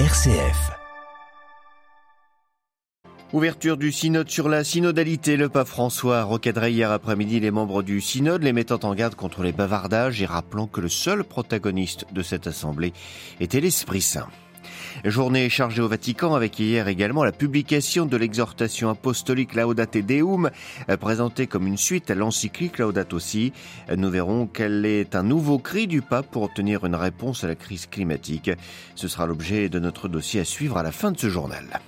RCF. Ouverture du synode sur la synodalité. Le pape François a recadré hier après-midi les membres du synode, les mettant en garde contre les bavardages et rappelant que le seul protagoniste de cette assemblée était l'Esprit Saint. Journée chargée au Vatican avec hier également la publication de l'exhortation apostolique Laudate Deum, présentée comme une suite à l'encyclique Laudate aussi. Nous verrons qu'elle est un nouveau cri du pape pour obtenir une réponse à la crise climatique. Ce sera l'objet de notre dossier à suivre à la fin de ce journal.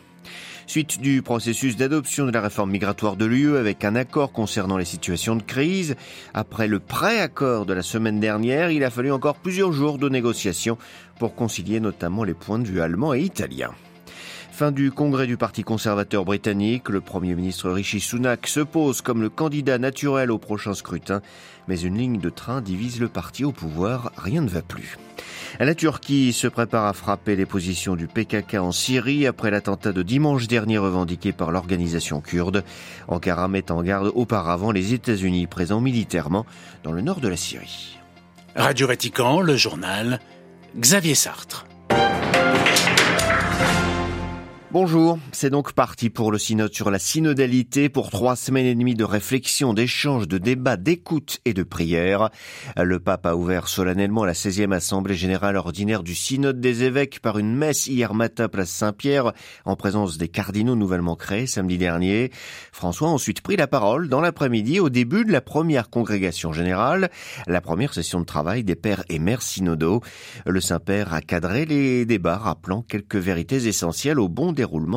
Suite du processus d'adoption de la réforme migratoire de l'UE avec un accord concernant les situations de crise. Après le pré-accord de la semaine dernière, il a fallu encore plusieurs jours de négociations pour concilier notamment les points de vue allemands et italiens. Fin du congrès du Parti conservateur britannique, le Premier ministre Rishi Sunak se pose comme le candidat naturel au prochain scrutin, mais une ligne de train divise le parti au pouvoir, rien ne va plus. La Turquie se prépare à frapper les positions du PKK en Syrie après l'attentat de dimanche dernier revendiqué par l'organisation kurde. Ankara met en garde auparavant les États-Unis présents militairement dans le nord de la Syrie. Radio Vatican, le journal Xavier Sartre. Bonjour, c'est donc parti pour le synode sur la synodalité pour trois semaines et demie de réflexion, d'échange, de débat, d'écoute et de prière. Le pape a ouvert solennellement la 16e assemblée générale ordinaire du synode des évêques par une messe hier matin place Saint-Pierre en présence des cardinaux nouvellement créés samedi dernier. François a ensuite pris la parole dans l'après-midi au début de la première congrégation générale, la première session de travail des pères et mères synodaux. Le Saint-Père a cadré les débats rappelant quelques vérités essentielles au bon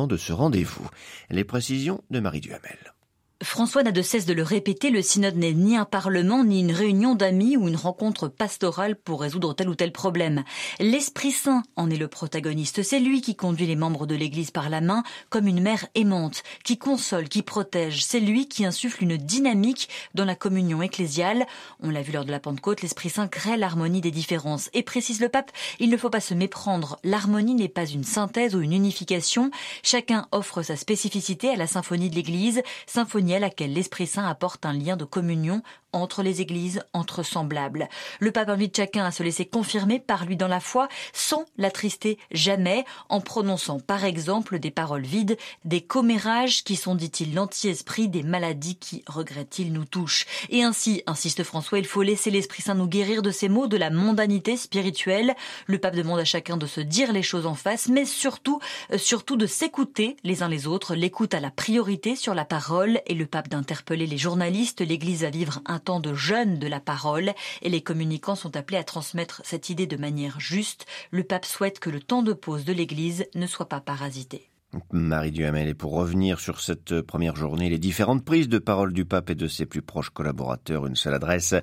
de ce rendez-vous. Les précisions de Marie Duhamel. François n'a de cesse de le répéter, le synode n'est ni un parlement, ni une réunion d'amis ou une rencontre pastorale pour résoudre tel ou tel problème. L'Esprit Saint en est le protagoniste. C'est lui qui conduit les membres de l'Église par la main comme une mère aimante, qui console, qui protège. C'est lui qui insuffle une dynamique dans la communion ecclésiale. On l'a vu lors de la Pentecôte, l'Esprit Saint crée l'harmonie des différences. Et précise le pape, il ne faut pas se méprendre. L'harmonie n'est pas une synthèse ou une unification. Chacun offre sa spécificité à la symphonie de l'Église, symphonie à laquelle l'Esprit Saint apporte un lien de communion entre les églises, entre semblables. Le pape invite chacun à se laisser confirmer par lui dans la foi, sans l'attrister jamais, en prononçant par exemple des paroles vides, des commérages qui sont, dit-il, l'anti-esprit des maladies qui, regrette-t-il, nous touchent. Et ainsi, insiste François, il faut laisser l'Esprit Saint nous guérir de ces maux de la mondanité spirituelle. Le pape demande à chacun de se dire les choses en face, mais surtout, euh, surtout de s'écouter les uns les autres. L'écoute a la priorité sur la parole et le pape d'interpeller les journalistes. L'Église va vivre un temps de jeûne de la parole et les communicants sont appelés à transmettre cette idée de manière juste. Le pape souhaite que le temps de pause de l'Église ne soit pas parasité. Marie Duhamel. Et pour revenir sur cette première journée, les différentes prises de parole du pape et de ses plus proches collaborateurs, une seule adresse,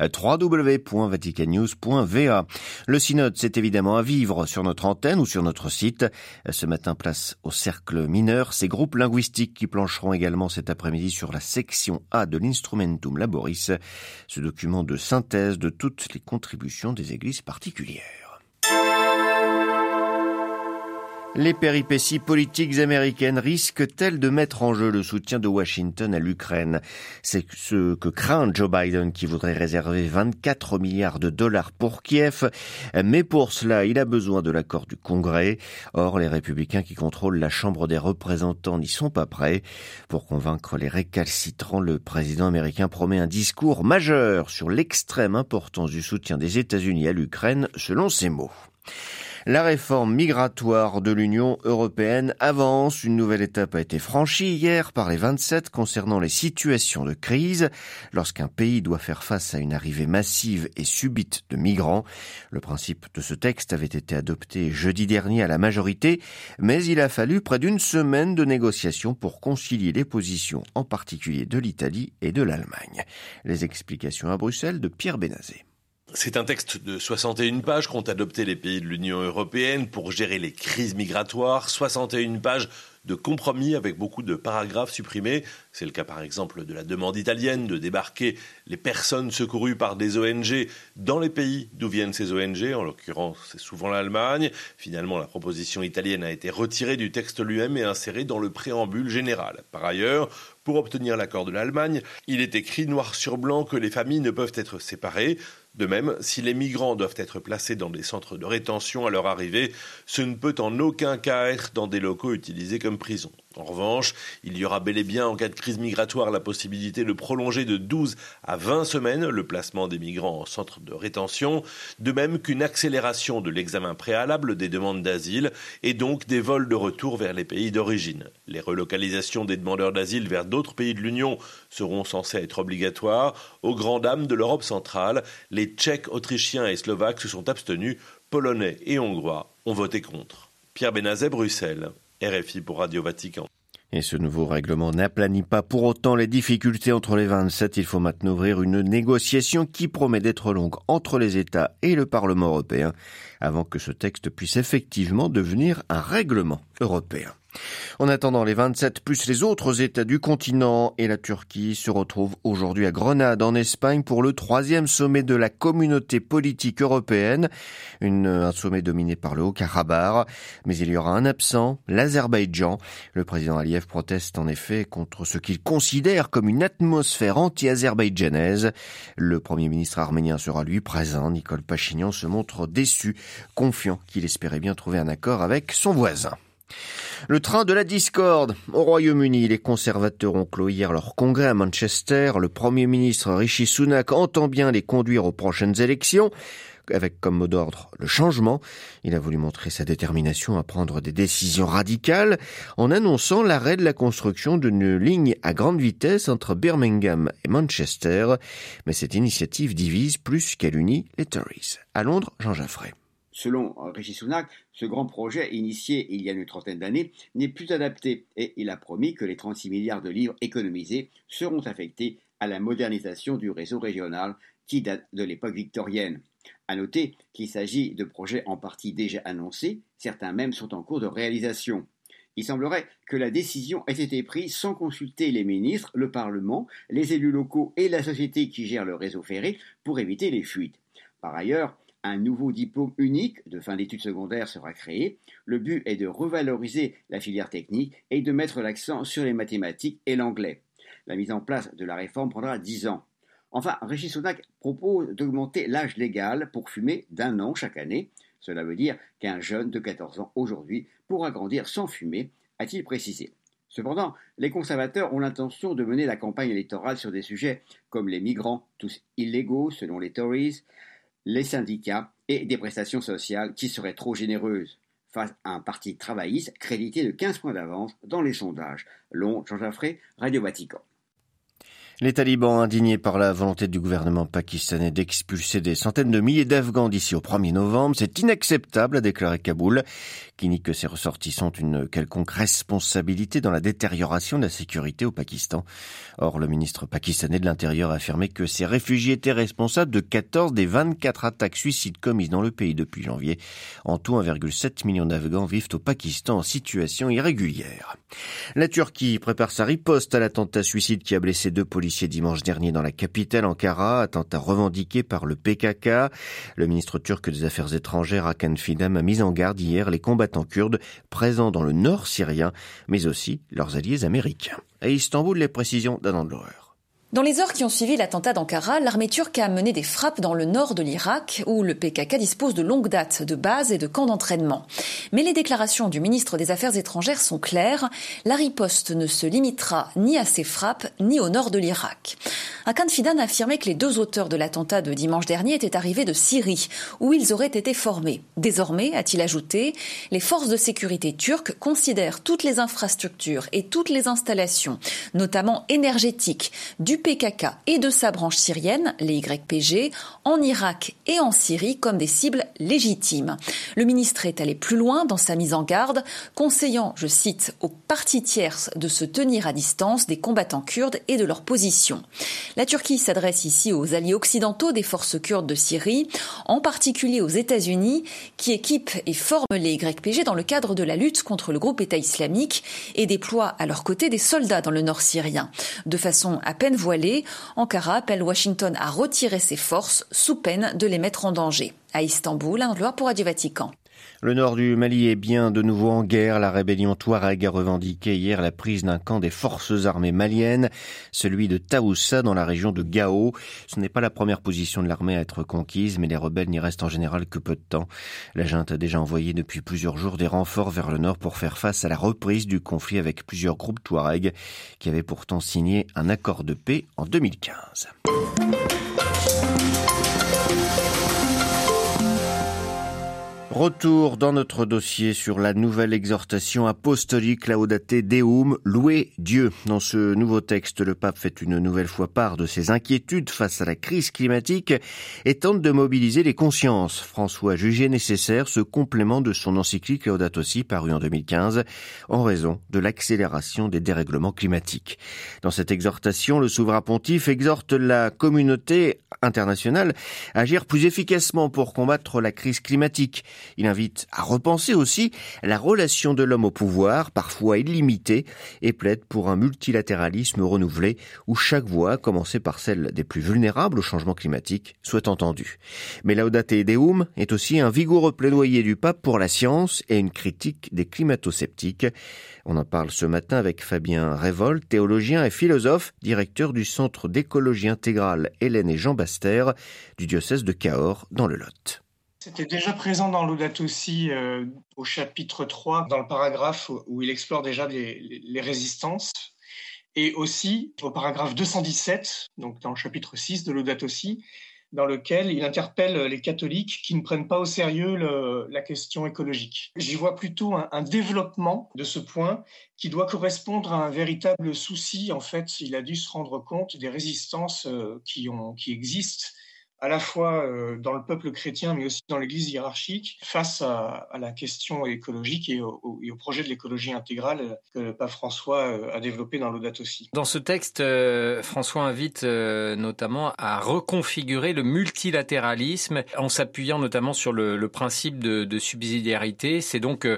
www.vaticannews.va. Le synode, c'est évidemment à vivre sur notre antenne ou sur notre site. Ce matin, place au cercle mineur, ces groupes linguistiques qui plancheront également cet après-midi sur la section A de l'Instrumentum Laboris, ce document de synthèse de toutes les contributions des églises particulières. Les péripéties politiques américaines risquent-elles de mettre en jeu le soutien de Washington à l'Ukraine? C'est ce que craint Joe Biden qui voudrait réserver 24 milliards de dollars pour Kiev. Mais pour cela, il a besoin de l'accord du Congrès. Or, les républicains qui contrôlent la Chambre des représentants n'y sont pas prêts. Pour convaincre les récalcitrants, le président américain promet un discours majeur sur l'extrême importance du soutien des États-Unis à l'Ukraine, selon ses mots. La réforme migratoire de l'Union européenne avance. Une nouvelle étape a été franchie hier par les 27 concernant les situations de crise lorsqu'un pays doit faire face à une arrivée massive et subite de migrants. Le principe de ce texte avait été adopté jeudi dernier à la majorité, mais il a fallu près d'une semaine de négociations pour concilier les positions, en particulier de l'Italie et de l'Allemagne. Les explications à Bruxelles de Pierre Bénazé. C'est un texte de 61 pages qu'ont adopté les pays de l'Union européenne pour gérer les crises migratoires. 61 pages de compromis avec beaucoup de paragraphes supprimés. C'est le cas par exemple de la demande italienne de débarquer les personnes secourues par des ONG dans les pays d'où viennent ces ONG, en l'occurrence c'est souvent l'Allemagne. Finalement la proposition italienne a été retirée du texte lui-même et insérée dans le préambule général. Par ailleurs, pour obtenir l'accord de l'Allemagne, il est écrit noir sur blanc que les familles ne peuvent être séparées. De même, si les migrants doivent être placés dans des centres de rétention à leur arrivée, ce ne peut en aucun cas être dans des locaux utilisés comme prison. En revanche, il y aura bel et bien en cas de crise migratoire la possibilité de prolonger de 12 à 20 semaines le placement des migrants en centre de rétention, de même qu'une accélération de l'examen préalable des demandes d'asile et donc des vols de retour vers les pays d'origine. Les relocalisations des demandeurs d'asile vers d'autres pays de l'Union seront censées être obligatoires. Aux grandes dames de l'Europe centrale, les Tchèques, Autrichiens et Slovaques se sont abstenus, Polonais et Hongrois ont voté contre. Pierre Benazet, Bruxelles. RFI pour Radio Vatican. Et ce nouveau règlement n'aplanit pas pour autant les difficultés entre les 27. Il faut maintenant ouvrir une négociation qui promet d'être longue entre les États et le Parlement européen avant que ce texte puisse effectivement devenir un règlement européen. En attendant, les 27 plus les autres États du continent et la Turquie se retrouvent aujourd'hui à Grenade en Espagne pour le troisième sommet de la communauté politique européenne, une, un sommet dominé par le Haut-Karabakh. Mais il y aura un absent, l'Azerbaïdjan. Le président Aliyev proteste en effet contre ce qu'il considère comme une atmosphère anti-azerbaïdjanaise. Le premier ministre arménien sera lui présent. Nicole Pachignan se montre déçu, confiant qu'il espérait bien trouver un accord avec son voisin. Le train de la discorde. Au Royaume-Uni, les conservateurs ont clos hier leur congrès à Manchester. Le Premier ministre Rishi Sunak entend bien les conduire aux prochaines élections avec comme mot d'ordre le changement. Il a voulu montrer sa détermination à prendre des décisions radicales en annonçant l'arrêt de la construction d'une ligne à grande vitesse entre Birmingham et Manchester. Mais cette initiative divise plus qu'elle unit les Tories. À Londres, Jean Jaffray. Selon Rishi Sunak, ce grand projet, initié il y a une trentaine d'années, n'est plus adapté et il a promis que les 36 milliards de livres économisés seront affectés à la modernisation du réseau régional qui date de l'époque victorienne. À noter qu'il s'agit de projets en partie déjà annoncés, certains même sont en cours de réalisation. Il semblerait que la décision ait été prise sans consulter les ministres, le Parlement, les élus locaux et la société qui gère le réseau ferré pour éviter les fuites. Par ailleurs, un nouveau diplôme unique de fin d'études secondaires sera créé. Le but est de revaloriser la filière technique et de mettre l'accent sur les mathématiques et l'anglais. La mise en place de la réforme prendra dix ans. Enfin, Régis Sonac propose d'augmenter l'âge légal pour fumer d'un an chaque année. Cela veut dire qu'un jeune de 14 ans aujourd'hui pourra grandir sans fumer, a-t-il précisé. Cependant, les conservateurs ont l'intention de mener la campagne électorale sur des sujets comme les migrants, tous illégaux selon les Tories, les syndicats et des prestations sociales qui seraient trop généreuses face à un parti travailliste crédité de 15 points d'avance dans les sondages. Long, Jean Jaffré, Radio Vatican. Les talibans, indignés par la volonté du gouvernement pakistanais d'expulser des centaines de milliers d'Afghans d'ici au 1er novembre, c'est inacceptable, a déclaré Kaboul, qui nie que ses ressortissants ont une quelconque responsabilité dans la détérioration de la sécurité au Pakistan. Or, le ministre pakistanais de l'Intérieur a affirmé que ces réfugiés étaient responsables de 14 des 24 attaques suicides commises dans le pays depuis janvier. En tout, 1,7 million d'Afghans vivent au Pakistan en situation irrégulière. La Turquie prépare sa riposte à l'attentat suicide qui a blessé deux policiers dimanche dernier dans la capitale Ankara, attentat revendiqué par le PKK. Le ministre turc des Affaires étrangères Hakan Fidan a mis en garde hier les combattants kurdes présents dans le nord syrien, mais aussi leurs alliés américains. À Istanbul, les précisions d'Anand Lauer. Dans les heures qui ont suivi l'attentat d'Ankara, l'armée turque a mené des frappes dans le nord de l'Irak, où le PKK dispose de longues dates de bases et de camps d'entraînement. Mais les déclarations du ministre des Affaires étrangères sont claires. La riposte ne se limitera ni à ces frappes, ni au nord de l'Irak. Hakan Fidan a affirmé que les deux auteurs de l'attentat de dimanche dernier étaient arrivés de Syrie, où ils auraient été formés. Désormais, a-t-il ajouté, les forces de sécurité turques considèrent toutes les infrastructures et toutes les installations, notamment énergétiques, du PKK et de sa branche syrienne, les YPG, en Irak et en Syrie comme des cibles légitimes. Le ministre est allé plus loin dans sa mise en garde, conseillant, je cite, aux parties tierces de se tenir à distance des combattants kurdes et de leur position. La Turquie s'adresse ici aux alliés occidentaux des forces kurdes de Syrie, en particulier aux États-Unis, qui équipent et forment les YPG dans le cadre de la lutte contre le groupe État islamique et déploient à leur côté des soldats dans le nord syrien. De façon à peine voilée, Ankara appelle Washington à retirer ses forces sous peine de les mettre en danger. À Istanbul, un gloire pour Radio Vatican. Le nord du Mali est bien de nouveau en guerre. La rébellion Touareg a revendiqué hier la prise d'un camp des forces armées maliennes, celui de Taoussa dans la région de Gao. Ce n'est pas la première position de l'armée à être conquise, mais les rebelles n'y restent en général que peu de temps. La junte a déjà envoyé depuis plusieurs jours des renforts vers le nord pour faire face à la reprise du conflit avec plusieurs groupes Touareg qui avaient pourtant signé un accord de paix en 2015. Retour dans notre dossier sur la nouvelle exhortation apostolique Laudate Deum, louer Dieu. Dans ce nouveau texte, le pape fait une nouvelle fois part de ses inquiétudes face à la crise climatique et tente de mobiliser les consciences. François a jugé nécessaire ce complément de son encyclique Laudato Si paru en 2015 en raison de l'accélération des dérèglements climatiques. Dans cette exhortation, le souverain pontife exhorte la communauté internationale à agir plus efficacement pour combattre la crise climatique. Il invite à repenser aussi la relation de l'homme au pouvoir, parfois illimitée, et plaide pour un multilatéralisme renouvelé où chaque voix, à commencer par celle des plus vulnérables au changement climatique, soit entendue. Mais Laudate Deum est aussi un vigoureux plaidoyer du pape pour la science et une critique des climato-sceptiques. On en parle ce matin avec Fabien Révol, théologien et philosophe, directeur du Centre d'écologie intégrale Hélène et Jean Baster du diocèse de Cahors dans le Lot. C'était déjà présent dans l'Audate aussi euh, au chapitre 3, dans le paragraphe où, il explore déjà les, résistances. Et aussi au paragraphe 217, donc dans le chapitre 6 de l'Audate aussi, dans lequel il interpelle les catholiques qui ne prennent pas au sérieux la question écologique. J'y vois plutôt un, un, développement de ce point qui doit correspondre à un véritable souci. En fait, il a dû se rendre compte des résistances euh, qui, ont, qui existent à la fois euh, dans le peuple chrétien, mais aussi dans l'Église hiérarchique, face à, la question écologique et au, projet de l'écologie intégrale que le pape François euh, a développé dans l'Audate aussi. Dans ce texte, euh, François invite notamment à reconfigurer le multilatéralisme en s'appuyant notamment sur le, principe de, subsidiarité. C'est donc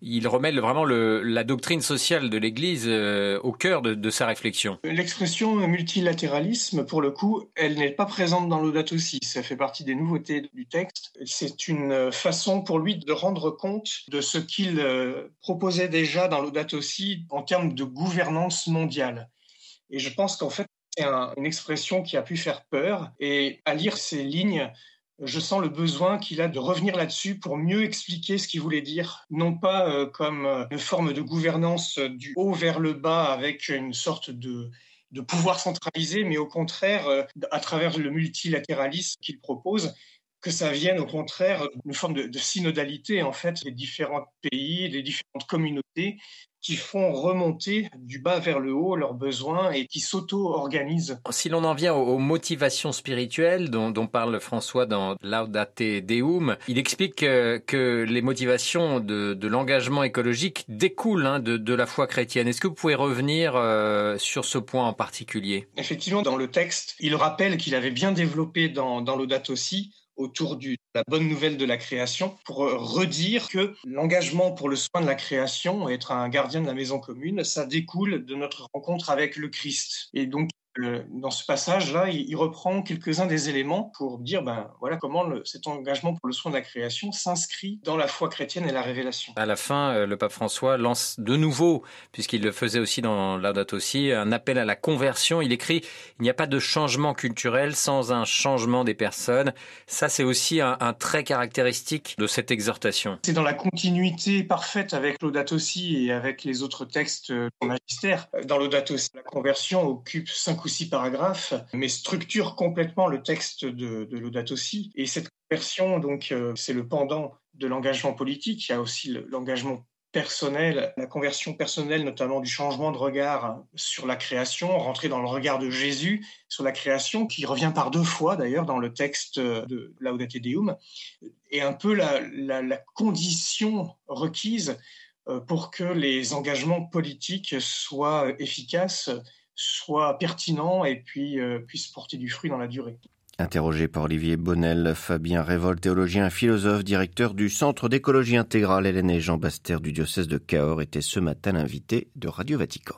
il remet vraiment la doctrine sociale de l'Église au cœur de, de sa réflexion. L'expression multilatéralisme, pour le coup, elle n'est pas présente dans l'Audate aussi ça fait partie des nouveautés du texte. C'est une façon pour lui de rendre compte de ce qu'il euh, proposait déjà dans l'Audate aussi en termes de gouvernance mondiale. Et je pense qu'en fait, c'est une expression qui a pu faire peur. Et à lire ces lignes, je sens le besoin qu'il a de revenir là-dessus pour mieux expliquer ce qu'il voulait dire, non pas euh, comme euh, une forme de gouvernance du haut vers le bas avec une sorte de de pouvoir centraliser, mais au contraire, euh, à travers le multilatéralisme qu'il propose, que ça vienne au contraire d'une forme de, de, synodalité en fait des différents pays, des différentes communautés qui font remonter du bas vers le haut leurs besoins et qui s'auto-organisent. Si l'on en vient aux motivations spirituelles dont, dont parle François dans Laudate Deum, il explique que, que les motivations de, de l'engagement écologique découlent hein, de, de, la foi chrétienne. Est-ce que vous pouvez revenir euh, sur ce point en particulier? Effectivement, dans le texte, il rappelle qu'il avait bien développé dans, dans Laudate aussi autour de la bonne nouvelle de la création pour euh, redire que l'engagement pour le soin de la création, être un gardien de la maison commune, ça découle de notre rencontre avec le Christ. Et donc, dans ce passage-là, il, reprend quelques-uns des éléments pour dire ben, voilà comment cet engagement pour le soin de la création s'inscrit dans la foi chrétienne et la révélation. À la fin, euh, le pape François lance de nouveau, puisqu'il le faisait aussi dans Laudato aussi, un appel à la conversion. Il écrit Il n'y a pas de changement culturel sans un changement des personnes. Ça, c'est aussi un, trait caractéristique de cette exhortation. C'est dans la continuité parfaite avec Laudato aussi et avec les autres textes du magistère. Dans Laudato aussi, la conversion occupe cinq ou six paragraphes, mais structure complètement le texte de, de Laudato Si. Et cette version, donc, euh, c'est le pendant de l'engagement politique. Il y a aussi l'engagement personnel, la conversion personnelle, notamment du changement de regard sur la création, rentrer dans le regard de Jésus sur la création, qui revient par deux fois d'ailleurs dans le texte de Laudate Deum, et un peu la condition requise euh, pour que les engagements politiques soient efficaces soit pertinent et puis euh, puisse porter du fruit dans la durée. Interrogé par Olivier Bonnel, Fabien Révolt, théologien, philosophe, directeur du Centre d'écologie intégrale Hélène et Jean Baster du diocèse de Cahors, était ce matin l'invité de Radio Vatican.